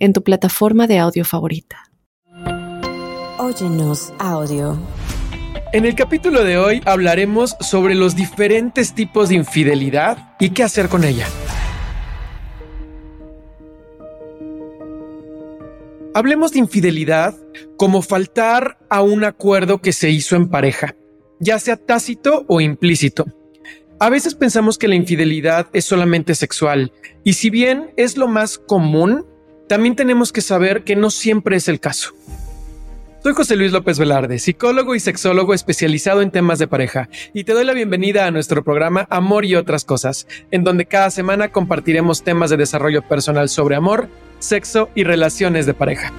en tu plataforma de audio favorita. Óyenos audio. En el capítulo de hoy hablaremos sobre los diferentes tipos de infidelidad y qué hacer con ella. Hablemos de infidelidad como faltar a un acuerdo que se hizo en pareja, ya sea tácito o implícito. A veces pensamos que la infidelidad es solamente sexual, y si bien es lo más común, también tenemos que saber que no siempre es el caso. Soy José Luis López Velarde, psicólogo y sexólogo especializado en temas de pareja, y te doy la bienvenida a nuestro programa Amor y otras cosas, en donde cada semana compartiremos temas de desarrollo personal sobre amor, sexo y relaciones de pareja.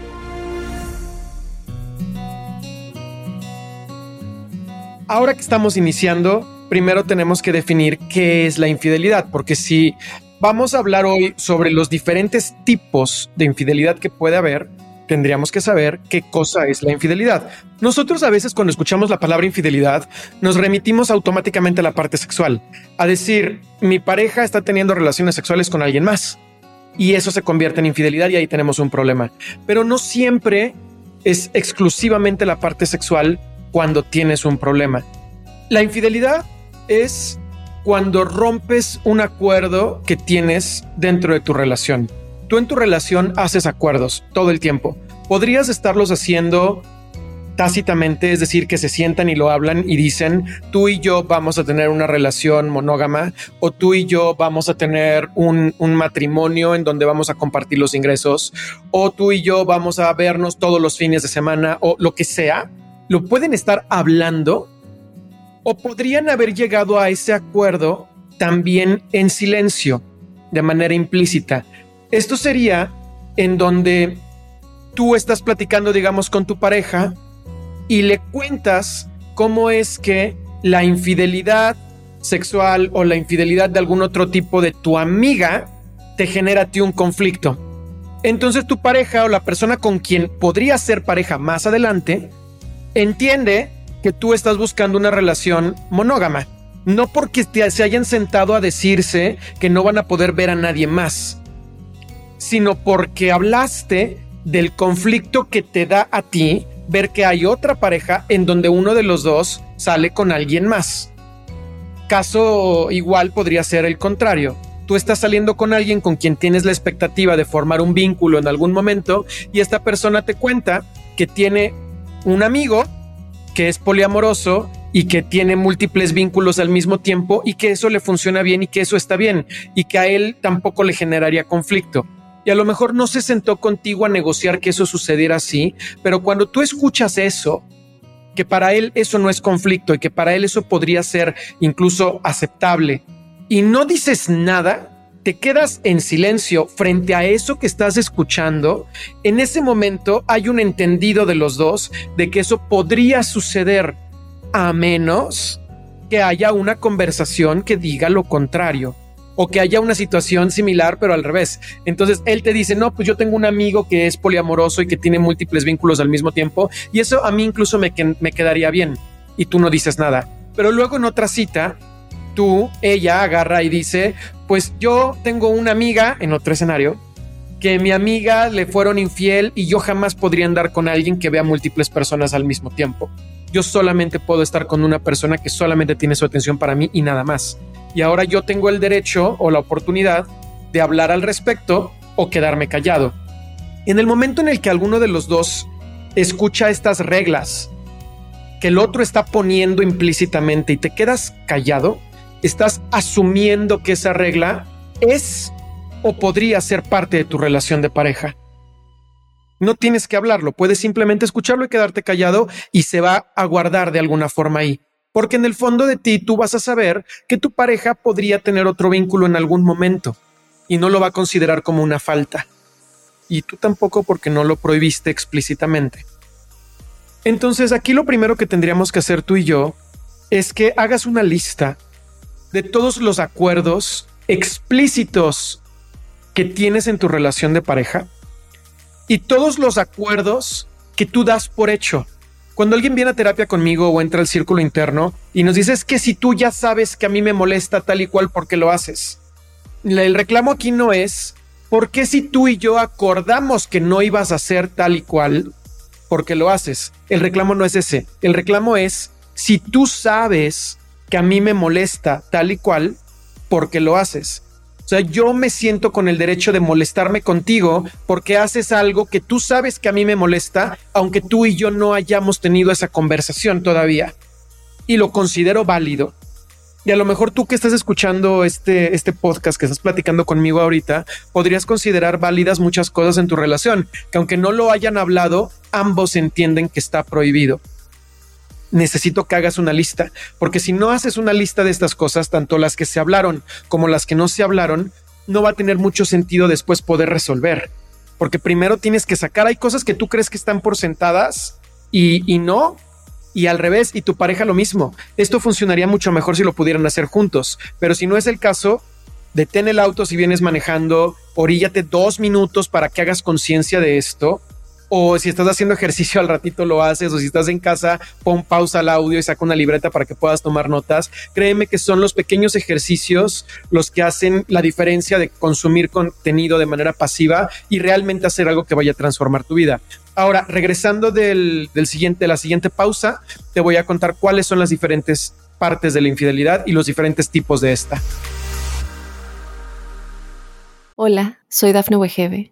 Ahora que estamos iniciando, primero tenemos que definir qué es la infidelidad, porque si Vamos a hablar hoy sobre los diferentes tipos de infidelidad que puede haber. Tendríamos que saber qué cosa es la infidelidad. Nosotros a veces cuando escuchamos la palabra infidelidad nos remitimos automáticamente a la parte sexual, a decir, mi pareja está teniendo relaciones sexuales con alguien más. Y eso se convierte en infidelidad y ahí tenemos un problema. Pero no siempre es exclusivamente la parte sexual cuando tienes un problema. La infidelidad es cuando rompes un acuerdo que tienes dentro de tu relación. Tú en tu relación haces acuerdos todo el tiempo. Podrías estarlos haciendo tácitamente, es decir, que se sientan y lo hablan y dicen, tú y yo vamos a tener una relación monógama o tú y yo vamos a tener un, matrimonio en donde vamos a compartir los ingresos o tú y yo vamos a vernos todos los fines de semana o lo que sea. Lo pueden estar hablando o podrían haber llegado a ese acuerdo también en silencio, de manera implícita. Esto sería en donde tú estás platicando, digamos, con tu pareja y le cuentas cómo es que la infidelidad sexual o la infidelidad de algún otro tipo de tu amiga te genera a ti un conflicto. Entonces tu pareja o la persona con quien podría ser pareja más adelante entiende que tú estás buscando una relación monógama. No porque se hayan sentado a decirse que no van a poder ver a nadie más, sino porque hablaste del conflicto que te da a ti ver que hay otra pareja en donde uno de los dos sale con alguien más. Caso igual podría ser el contrario. Tú estás saliendo con alguien con quien tienes la expectativa de formar un vínculo en algún momento y esta persona te cuenta que tiene un amigo que es poliamoroso y que tiene múltiples vínculos al mismo tiempo y que eso le funciona bien y que eso está bien y que a él tampoco le generaría conflicto. Y a lo mejor no se sentó contigo a negociar que eso sucediera así, pero cuando tú escuchas eso, que para él eso no es conflicto y que para él eso podría ser incluso aceptable, y no dices nada, te quedas en silencio frente a eso que estás escuchando, en ese momento hay un entendido de los dos de que eso podría suceder a menos que haya una conversación que diga lo contrario o que haya una situación similar pero al revés. Entonces él te dice, no, pues yo tengo un amigo que es poliamoroso y que tiene múltiples vínculos al mismo tiempo y eso a mí incluso me, me quedaría bien y tú no dices nada. Pero luego en otra cita tú, ella agarra y dice, pues yo tengo una amiga en otro escenario que mi amiga le fueron infiel y yo jamás podría andar con alguien que vea múltiples personas al mismo tiempo. Yo solamente puedo estar con una persona que solamente tiene su atención para mí y nada más. Y ahora yo tengo el derecho o la oportunidad de hablar al respecto o quedarme callado. En el momento en el que alguno de los dos escucha estas reglas que el otro está poniendo implícitamente y te quedas callado, estás asumiendo que esa regla es o podría ser parte de tu relación de pareja. No tienes que hablarlo, puedes simplemente escucharlo y quedarte callado y se va a guardar de alguna forma ahí. Porque en el fondo de ti tú vas a saber que tu pareja podría tener otro vínculo en algún momento y no lo va a considerar como una falta. y tú tampoco porque no lo prohibiste explícitamente. Entonces aquí lo primero que tendríamos que hacer tú y yo es que hagas una lista de todos los acuerdos explícitos que tienes en tu relación de pareja y todos los acuerdos que tú das por hecho. Cuando alguien viene a terapia conmigo o entra al círculo interno y nos dice es que si tú ya sabes que a mí me molesta tal y cual, ¿por qué lo haces? El reclamo aquí no es ¿por qué si tú y yo acordamos que no ibas a hacer tal y cual, porque lo haces? El reclamo no es ese. El reclamo es si tú sabes que a mí me molesta tal y cual, porque lo haces. O sea, yo me siento con el derecho de molestarme contigo porque haces algo que tú sabes que a mí me molesta, aunque tú y yo no hayamos tenido esa conversación todavía. Y lo considero válido. Y a lo mejor tú que estás escuchando este, este podcast, que estás platicando conmigo ahorita, podrías considerar válidas muchas cosas en tu relación, que aunque no lo hayan hablado, ambos entienden que está prohibido. Necesito que hagas una lista, porque si no haces una lista de estas cosas, tanto las que se hablaron como las que no se hablaron, no va a tener mucho sentido después poder resolver. Porque primero tienes que sacar, hay cosas que tú crees que están por sentadas y, y no, y al revés, y tu pareja lo mismo. Esto funcionaría mucho mejor si lo pudieran hacer juntos, pero si no es el caso, detén el auto si vienes manejando, oríllate dos minutos para que hagas conciencia de esto o si estás haciendo ejercicio al ratito lo haces, o si estás en casa, pon pausa al audio y saca una libreta para que puedas tomar notas. Créeme que son los pequeños ejercicios los que hacen la diferencia de consumir contenido de manera pasiva y realmente hacer algo que vaya a transformar tu vida. Ahora, regresando del, siguiente, la siguiente pausa, te voy a contar cuáles son las diferentes partes de la infidelidad y los diferentes tipos de esta. Hola, soy Dafne Wegebe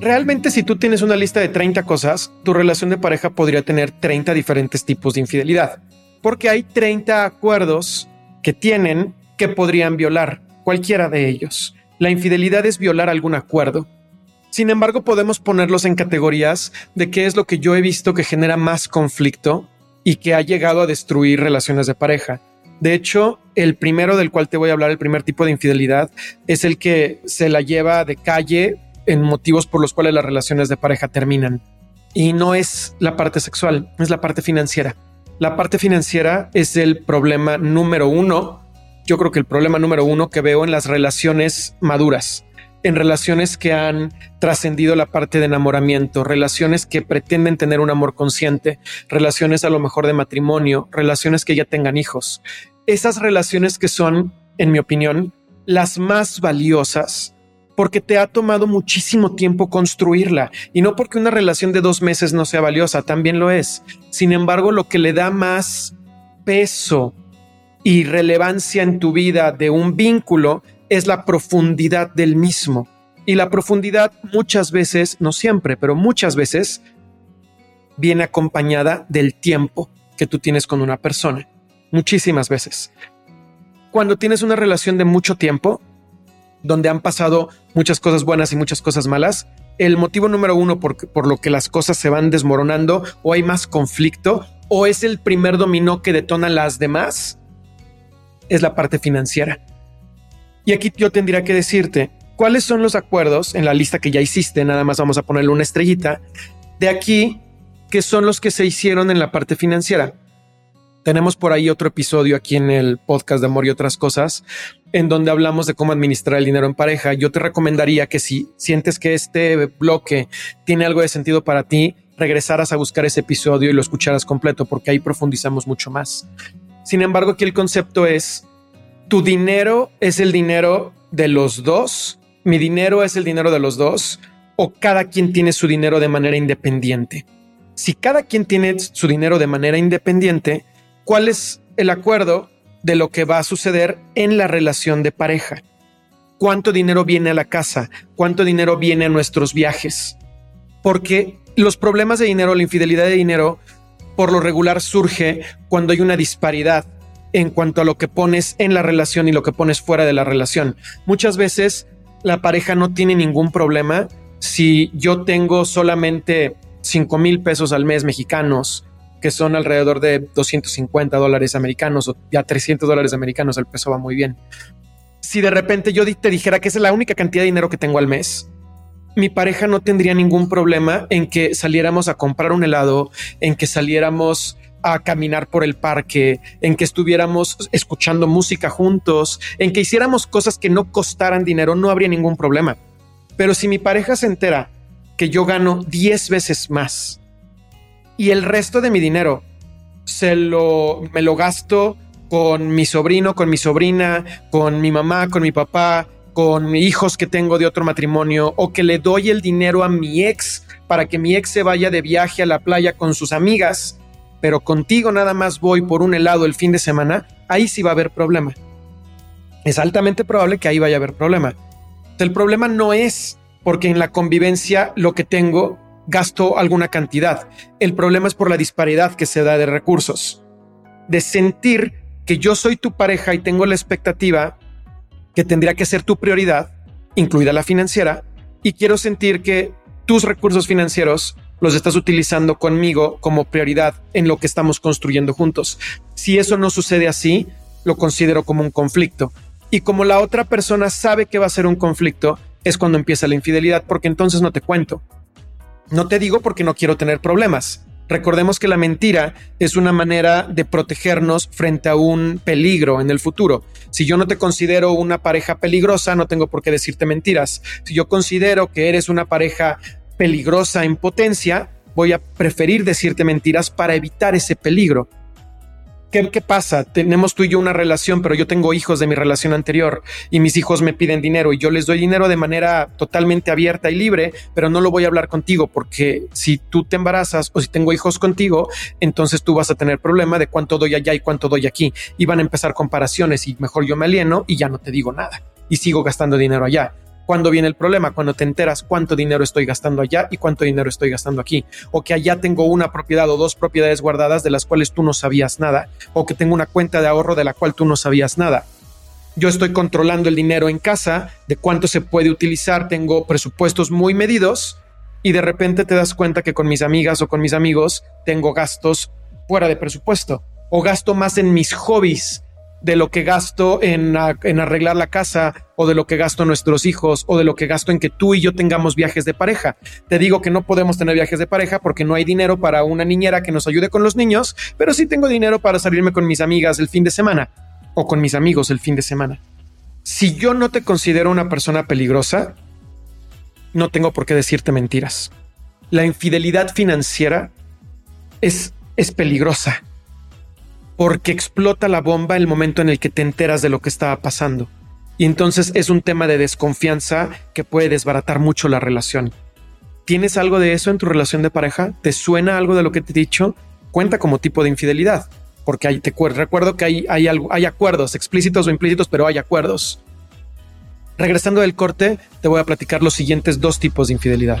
Realmente si tú tienes una lista de 30 cosas, tu relación de pareja podría tener 30 diferentes tipos de infidelidad, porque hay 30 acuerdos que tienen que podrían violar cualquiera de ellos. La infidelidad es violar algún acuerdo. Sin embargo, podemos ponerlos en categorías de qué es lo que yo he visto que genera más conflicto y que ha llegado a destruir relaciones de pareja. De hecho, el primero del cual te voy a hablar, el primer tipo de infidelidad, es el que se la lleva de calle en motivos por los cuales las relaciones de pareja terminan. Y no es la parte sexual, es la parte financiera. La parte financiera es el problema número uno. Yo creo que el problema número uno que veo en las relaciones maduras, en relaciones que han trascendido la parte de enamoramiento, relaciones que pretenden tener un amor consciente, relaciones a lo mejor de matrimonio, relaciones que ya tengan hijos. Esas relaciones que son, en mi opinión, las más valiosas porque te ha tomado muchísimo tiempo construirla y no porque una relación de dos meses no sea valiosa, también lo es. Sin embargo, lo que le da más peso y relevancia en tu vida de un vínculo es la profundidad del mismo. Y la profundidad muchas veces, no siempre, pero muchas veces, viene acompañada del tiempo que tú tienes con una persona. Muchísimas veces. Cuando tienes una relación de mucho tiempo, donde han pasado muchas cosas buenas y muchas cosas malas. El motivo número uno por, por lo que las cosas se van desmoronando o hay más conflicto o es el primer dominó que detona las demás es la parte financiera. Y aquí yo tendría que decirte cuáles son los acuerdos en la lista que ya hiciste, nada más vamos a ponerle una estrellita, de aquí que son los que se hicieron en la parte financiera. Tenemos por ahí otro episodio aquí en el podcast de Amor y otras cosas, en donde hablamos de cómo administrar el dinero en pareja. Yo te recomendaría que si sientes que este bloque tiene algo de sentido para ti, regresaras a buscar ese episodio y lo escucharas completo, porque ahí profundizamos mucho más. Sin embargo, aquí el concepto es, tu dinero es el dinero de los dos, mi dinero es el dinero de los dos, o cada quien tiene su dinero de manera independiente. Si cada quien tiene su dinero de manera independiente, cuál es el acuerdo de lo que va a suceder en la relación de pareja. cuánto dinero viene a la casa, cuánto dinero viene a nuestros viajes. Porque los problemas de dinero, la infidelidad de dinero, por lo regular surge cuando hay una disparidad en cuanto a lo que pones en la relación y lo que pones fuera de la relación. Muchas veces la pareja no tiene ningún problema si yo tengo solamente 5 mil pesos al mes mexicanos, que son alrededor de 250 dólares americanos o ya 300 dólares americanos, el peso va muy bien. Si de repente yo te dijera que es la única cantidad de dinero que tengo al mes, mi pareja no tendría ningún problema en que saliéramos a comprar un helado, en que saliéramos a caminar por el parque, en que estuviéramos escuchando música juntos, en que hiciéramos cosas que no costaran dinero, no habría ningún problema. Pero si mi pareja se entera que yo gano 10 veces más y el resto de mi dinero se lo me lo gasto con mi sobrino, con mi sobrina, con mi mamá, con mi papá, con hijos que tengo de otro matrimonio o que le doy el dinero a mi ex para que mi ex se vaya de viaje a la playa con sus amigas, pero contigo nada más voy por un helado el fin de semana, ahí sí va a haber problema. Es altamente probable que ahí vaya a haber problema. El problema no es porque en la convivencia lo que tengo gasto alguna cantidad. El problema es por la disparidad que se da de recursos. De sentir que yo soy tu pareja y tengo la expectativa que tendría que ser tu prioridad, incluida la financiera, y quiero sentir que tus recursos financieros los estás utilizando conmigo como prioridad en lo que estamos construyendo juntos. Si eso no sucede así, lo considero como un conflicto. Y como la otra persona sabe que va a ser un conflicto, es cuando empieza la infidelidad, porque entonces no te cuento. No te digo porque no quiero tener problemas. Recordemos que la mentira es una manera de protegernos frente a un peligro en el futuro. Si yo no te considero una pareja peligrosa, no tengo por qué decirte mentiras. Si yo considero que eres una pareja peligrosa en potencia, voy a preferir decirte mentiras para evitar ese peligro. ¿Qué, pasa? Tenemos tú y yo una relación, pero yo tengo hijos de mi relación anterior y mis hijos me piden dinero y yo les doy dinero de manera totalmente abierta y libre, pero no lo voy a hablar contigo porque si tú te embarazas o si tengo hijos contigo, entonces tú vas a tener problema de cuánto doy allá y cuánto doy aquí. Y van a empezar comparaciones y mejor yo me alieno y ya no te digo nada y sigo gastando dinero allá. ¿Cuándo viene el problema? Cuando te enteras cuánto dinero estoy gastando allá y cuánto dinero estoy gastando aquí. O que allá tengo una propiedad o dos propiedades guardadas de las cuales tú no sabías nada. O que tengo una cuenta de ahorro de la cual tú no sabías nada. Yo estoy controlando el dinero en casa, de cuánto se puede utilizar, tengo presupuestos muy medidos y de repente te das cuenta que con mis amigas o con mis amigos tengo gastos fuera de presupuesto o gasto más en mis hobbies de lo que gasto en, arreglar la casa o de lo que gasto en nuestros hijos o de lo que gasto en que tú y yo tengamos viajes de pareja. Te digo que no podemos tener viajes de pareja porque no hay dinero para una niñera que nos ayude con los niños, pero sí tengo dinero para salirme con mis amigas el fin de semana o con mis amigos el fin de semana. Si yo no te considero una persona peligrosa, no tengo por qué decirte mentiras. La infidelidad financiera es, es peligrosa porque explota la bomba el momento en el que te enteras de lo que estaba pasando. Y entonces es un tema de desconfianza que puede desbaratar mucho la relación. ¿Tienes algo de eso en tu relación de pareja? ¿Te suena algo de lo que te he dicho? Cuenta como tipo de infidelidad, porque hay, te recuerdo que hay, hay, hay acuerdos explícitos o implícitos, pero hay acuerdos. Regresando del corte, te voy a platicar los siguientes dos tipos de infidelidad.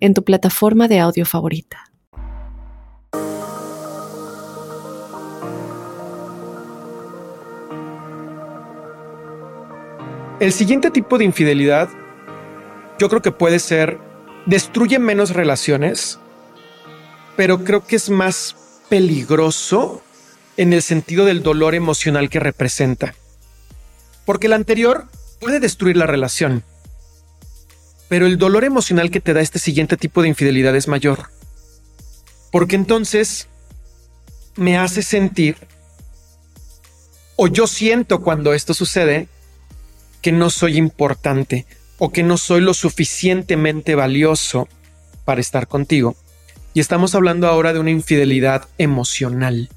en tu plataforma de audio favorita. El siguiente tipo de infidelidad yo creo que puede ser, destruye menos relaciones, pero creo que es más peligroso en el sentido del dolor emocional que representa. Porque el anterior puede destruir la relación, pero el dolor emocional que te da este siguiente tipo de infidelidad es mayor. Porque entonces me hace sentir, o yo siento cuando esto sucede, que no soy importante o que no soy lo suficientemente valioso para estar contigo. Y estamos hablando ahora de una infidelidad emocional.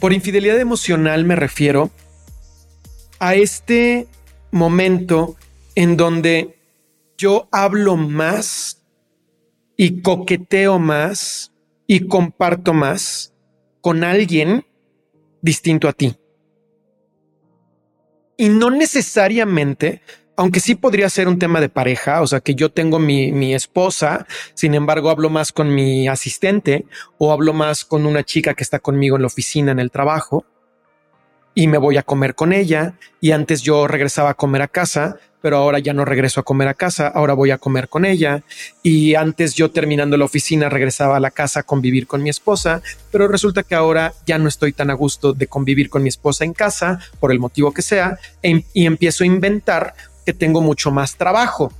Por infidelidad emocional me refiero a este momento en donde yo hablo más y coqueteo más y comparto más con alguien distinto a ti. Y no necesariamente aunque sí podría ser un tema de pareja, o sea, que yo tengo mi, mi, esposa, sin embargo hablo más con mi asistente o hablo más con una chica que está conmigo en la oficina, en el trabajo, y me voy a comer con ella, y antes yo regresaba a comer a casa, pero ahora ya no regreso a comer a casa, ahora voy a comer con ella. Y antes yo terminando la oficina regresaba a la casa a convivir con mi esposa, pero resulta que ahora ya no estoy tan a gusto de convivir con mi esposa en casa, por el motivo que sea, e, y empiezo a inventar que tengo mucho más trabajo.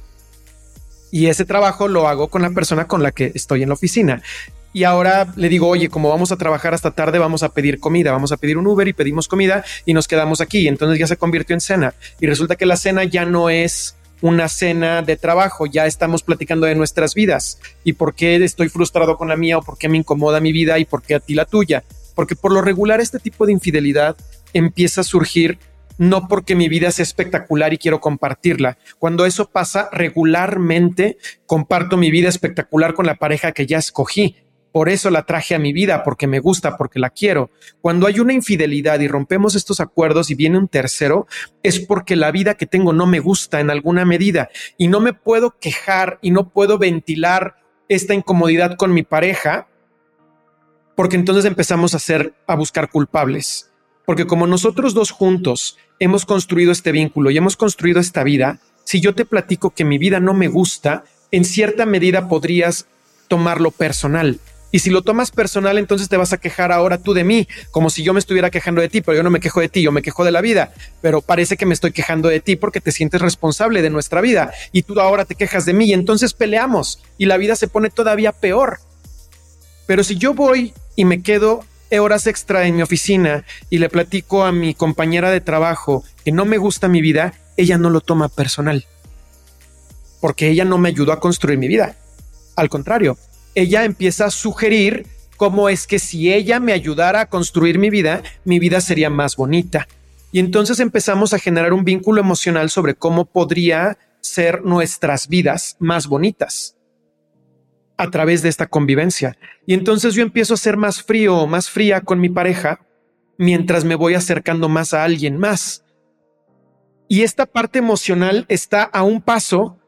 Y ese trabajo lo hago con la persona con la que estoy en la oficina. Y ahora le digo, oye, como vamos a trabajar hasta tarde, vamos a pedir comida, vamos a pedir un Uber y pedimos comida y nos quedamos aquí. Entonces ya se convirtió en cena. Y resulta que la cena ya no es una cena de trabajo, ya estamos platicando de nuestras vidas y por qué estoy frustrado con la mía o por qué me incomoda mi vida y por qué a ti la tuya. Porque por lo regular este tipo de infidelidad empieza a surgir no porque mi vida sea espectacular y quiero compartirla. Cuando eso pasa regularmente, comparto mi vida espectacular con la pareja que ya escogí por eso la traje a mi vida, porque me gusta, porque la quiero. Cuando hay una infidelidad y rompemos estos acuerdos y viene un tercero, es porque la vida que tengo no me gusta en alguna medida y no me puedo quejar y no puedo ventilar esta incomodidad con mi pareja, porque entonces empezamos a hacer, a buscar culpables. Porque como nosotros dos juntos hemos construido este vínculo y hemos construido esta vida, si yo te platico que mi vida no me gusta, en cierta medida podrías tomarlo personal y si lo tomas personal, entonces te vas a quejar ahora tú de mí, como si yo me estuviera quejando de ti, pero yo no me quejo de ti, yo me quejo de la vida. Pero parece que me estoy quejando de ti porque te sientes responsable de nuestra vida y tú ahora te quejas de mí y entonces peleamos y la vida se pone todavía peor. Pero si yo voy y me quedo horas extra en mi oficina y le platico a mi compañera de trabajo que no me gusta mi vida, ella no lo toma personal. Porque ella no me ayudó a construir mi vida. Al contrario, ella empieza a sugerir cómo es que si ella me ayudara a construir mi vida, mi vida sería más bonita. Y entonces empezamos a generar un vínculo emocional sobre cómo podría ser nuestras vidas más bonitas a través de esta convivencia. Y entonces yo empiezo a ser más frío o más fría con mi pareja mientras me voy acercando más a alguien más. Y esta parte emocional está a un paso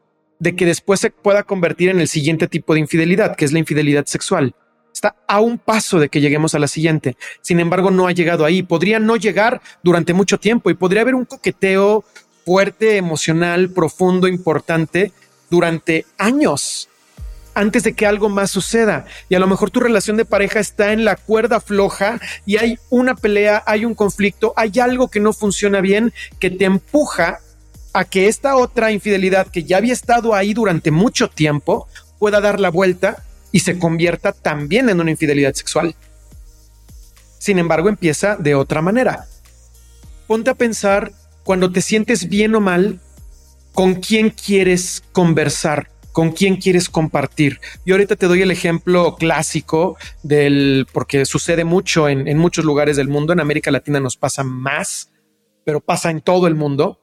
de que después se pueda convertir en el siguiente tipo de infidelidad, que es la infidelidad sexual. Está a un paso de que lleguemos a la siguiente. Sin embargo, no ha llegado ahí. Podría no llegar durante mucho tiempo y podría haber un coqueteo fuerte, emocional, profundo, importante durante años antes de que algo más suceda. Y a lo mejor tu relación de pareja está en la cuerda floja y hay una pelea, hay un conflicto, hay algo que no funciona bien que te empuja a que esta otra infidelidad que ya había estado ahí durante mucho tiempo pueda dar la vuelta y se convierta también en una infidelidad sexual. Sin embargo, empieza de otra manera. Ponte a pensar cuando te sientes bien o mal, con quién quieres conversar, con quién quieres compartir. Y ahorita te doy el ejemplo clásico del, porque sucede mucho en, en muchos lugares del mundo, en América Latina nos pasa más, pero pasa en todo el mundo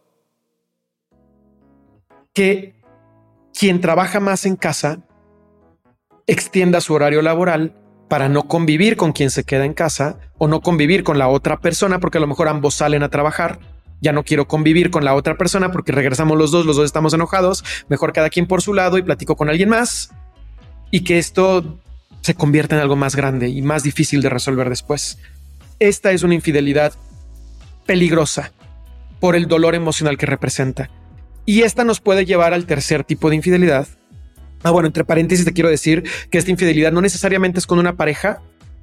que quien trabaja más en casa extienda su horario laboral para no convivir con quien se queda en casa o no convivir con la otra persona porque a lo mejor ambos salen a trabajar. Ya no quiero convivir con la otra persona porque regresamos los dos, los dos estamos enojados, mejor cada quien por su lado y platico con alguien más y que esto se convierta en algo más grande y más difícil de resolver después. Esta es una infidelidad peligrosa por el dolor emocional que representa. Y esta nos puede llevar al tercer tipo de infidelidad. Ah, bueno, entre paréntesis te quiero decir que esta infidelidad no necesariamente es con una pareja,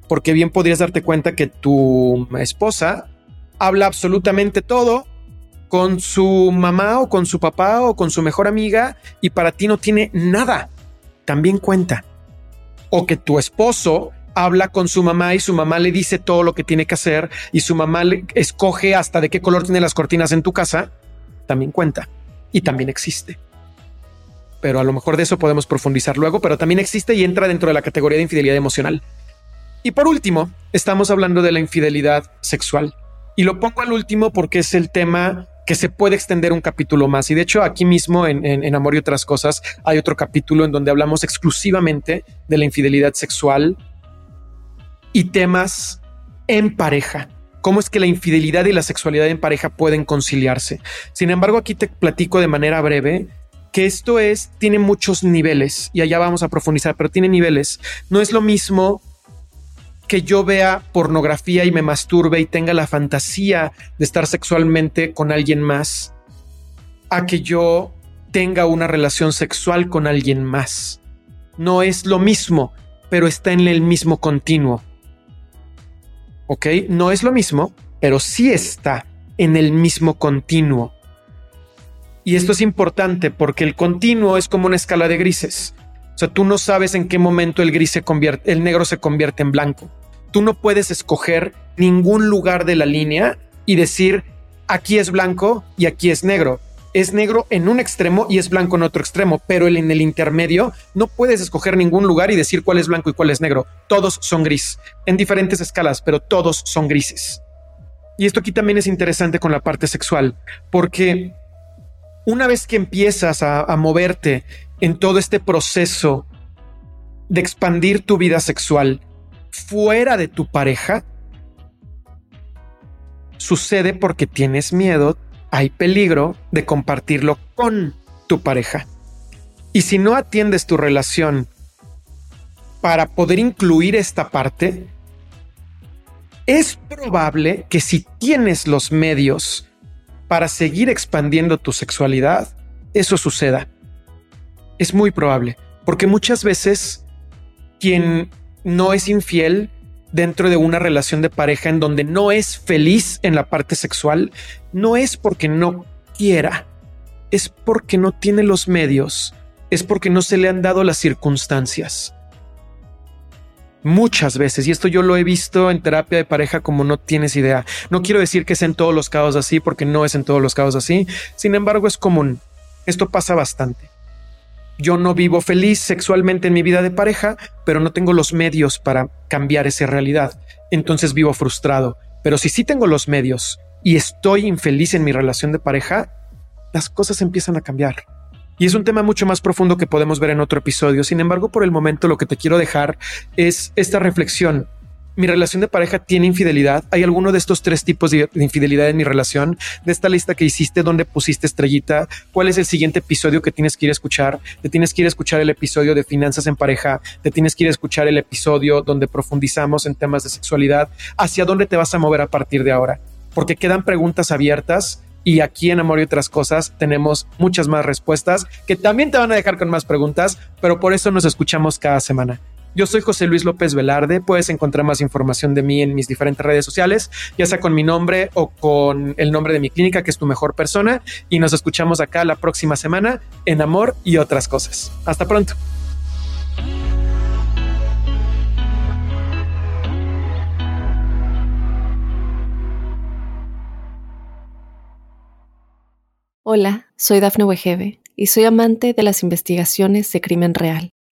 porque bien podrías darte cuenta que tu esposa habla absolutamente todo con su mamá o con su papá o con su mejor amiga y para ti no tiene nada. También cuenta. O que tu esposo habla con su mamá y su mamá le dice todo lo que tiene que hacer y su mamá le escoge hasta de qué color tiene las cortinas en tu casa, también cuenta y también existe. Pero a lo mejor de eso podemos profundizar luego, pero también existe y entra dentro de la categoría de infidelidad emocional. Y por último, estamos hablando de la infidelidad sexual. Y lo pongo al último porque es el tema que se puede extender un capítulo más. Y de hecho, aquí mismo en, en, Amor y otras cosas hay otro capítulo en donde hablamos exclusivamente de la infidelidad sexual y temas en pareja. Cómo es que la infidelidad y la sexualidad en pareja pueden conciliarse. Sin embargo, aquí te platico de manera breve que esto es, tiene muchos niveles y allá vamos a profundizar, pero tiene niveles. No es lo mismo que yo vea pornografía y me masturbe y tenga la fantasía de estar sexualmente con alguien más, a que yo tenga una relación sexual con alguien más. No es lo mismo, pero está en el mismo continuo. ¿Ok? No es lo mismo, pero sí está en el mismo continuo. Y esto es importante porque el continuo es como una escala de grises. O sea, tú no sabes en qué momento el gris se convierte, el negro se convierte en blanco. Tú no puedes escoger ningún lugar de la línea y decir aquí es blanco y aquí es negro. Es negro en un extremo y es blanco en otro extremo, pero en el intermedio no puedes escoger ningún lugar y decir cuál es blanco y cuál es negro. Todos son gris, en diferentes escalas, pero todos son grises. Y esto aquí también es interesante con la parte sexual, porque una vez que empiezas a, a moverte en todo este proceso de expandir tu vida sexual fuera de tu pareja, sucede porque tienes miedo, hay peligro de compartirlo con tu pareja. Y si no atiendes tu relación para poder incluir esta parte, es probable que si tienes los medios para seguir expandiendo tu sexualidad, eso suceda es muy probable, porque muchas veces quien no es infiel dentro de una relación de pareja en donde no es feliz en la parte sexual, no es porque no quiera, es porque no tiene los medios, es porque no se le han dado las circunstancias. Muchas veces, y esto yo lo he visto en terapia de pareja como no tienes idea. No quiero decir que es en todos los casos así, porque no es en todos los casos así. Sin embargo, es común. Esto pasa bastante yo no vivo feliz sexualmente en mi vida de pareja, pero no tengo los medios para cambiar esa realidad. Entonces vivo frustrado. Pero si sí tengo los medios y estoy infeliz en mi relación de pareja, las cosas empiezan a cambiar. Y es un tema mucho más profundo que podemos ver en otro episodio. Sin embargo, por el momento lo que te quiero dejar es esta reflexión mi relación de pareja tiene infidelidad. ¿Hay alguno de estos tres tipos de, infidelidad en mi relación? De esta lista que hiciste, donde pusiste estrellita? ¿Cuál es el siguiente episodio que tienes que ir a escuchar? Te tienes que ir a escuchar el episodio de finanzas en pareja. Te tienes que ir a escuchar el episodio donde profundizamos en temas de sexualidad. ¿Hacia dónde te vas a mover a partir de ahora? Porque quedan preguntas abiertas y aquí en Amor y otras cosas tenemos muchas más respuestas que también te van a dejar con más preguntas, pero por eso nos escuchamos cada semana. Yo soy José Luis López Velarde. Puedes encontrar más información de mí en mis diferentes redes sociales, ya sea con mi nombre o con el nombre de mi clínica, que es tu mejor persona. Y nos escuchamos acá la próxima semana en Amor y otras cosas. Hasta pronto. Hola, soy Dafne Wegebe y soy amante de las investigaciones de crimen real.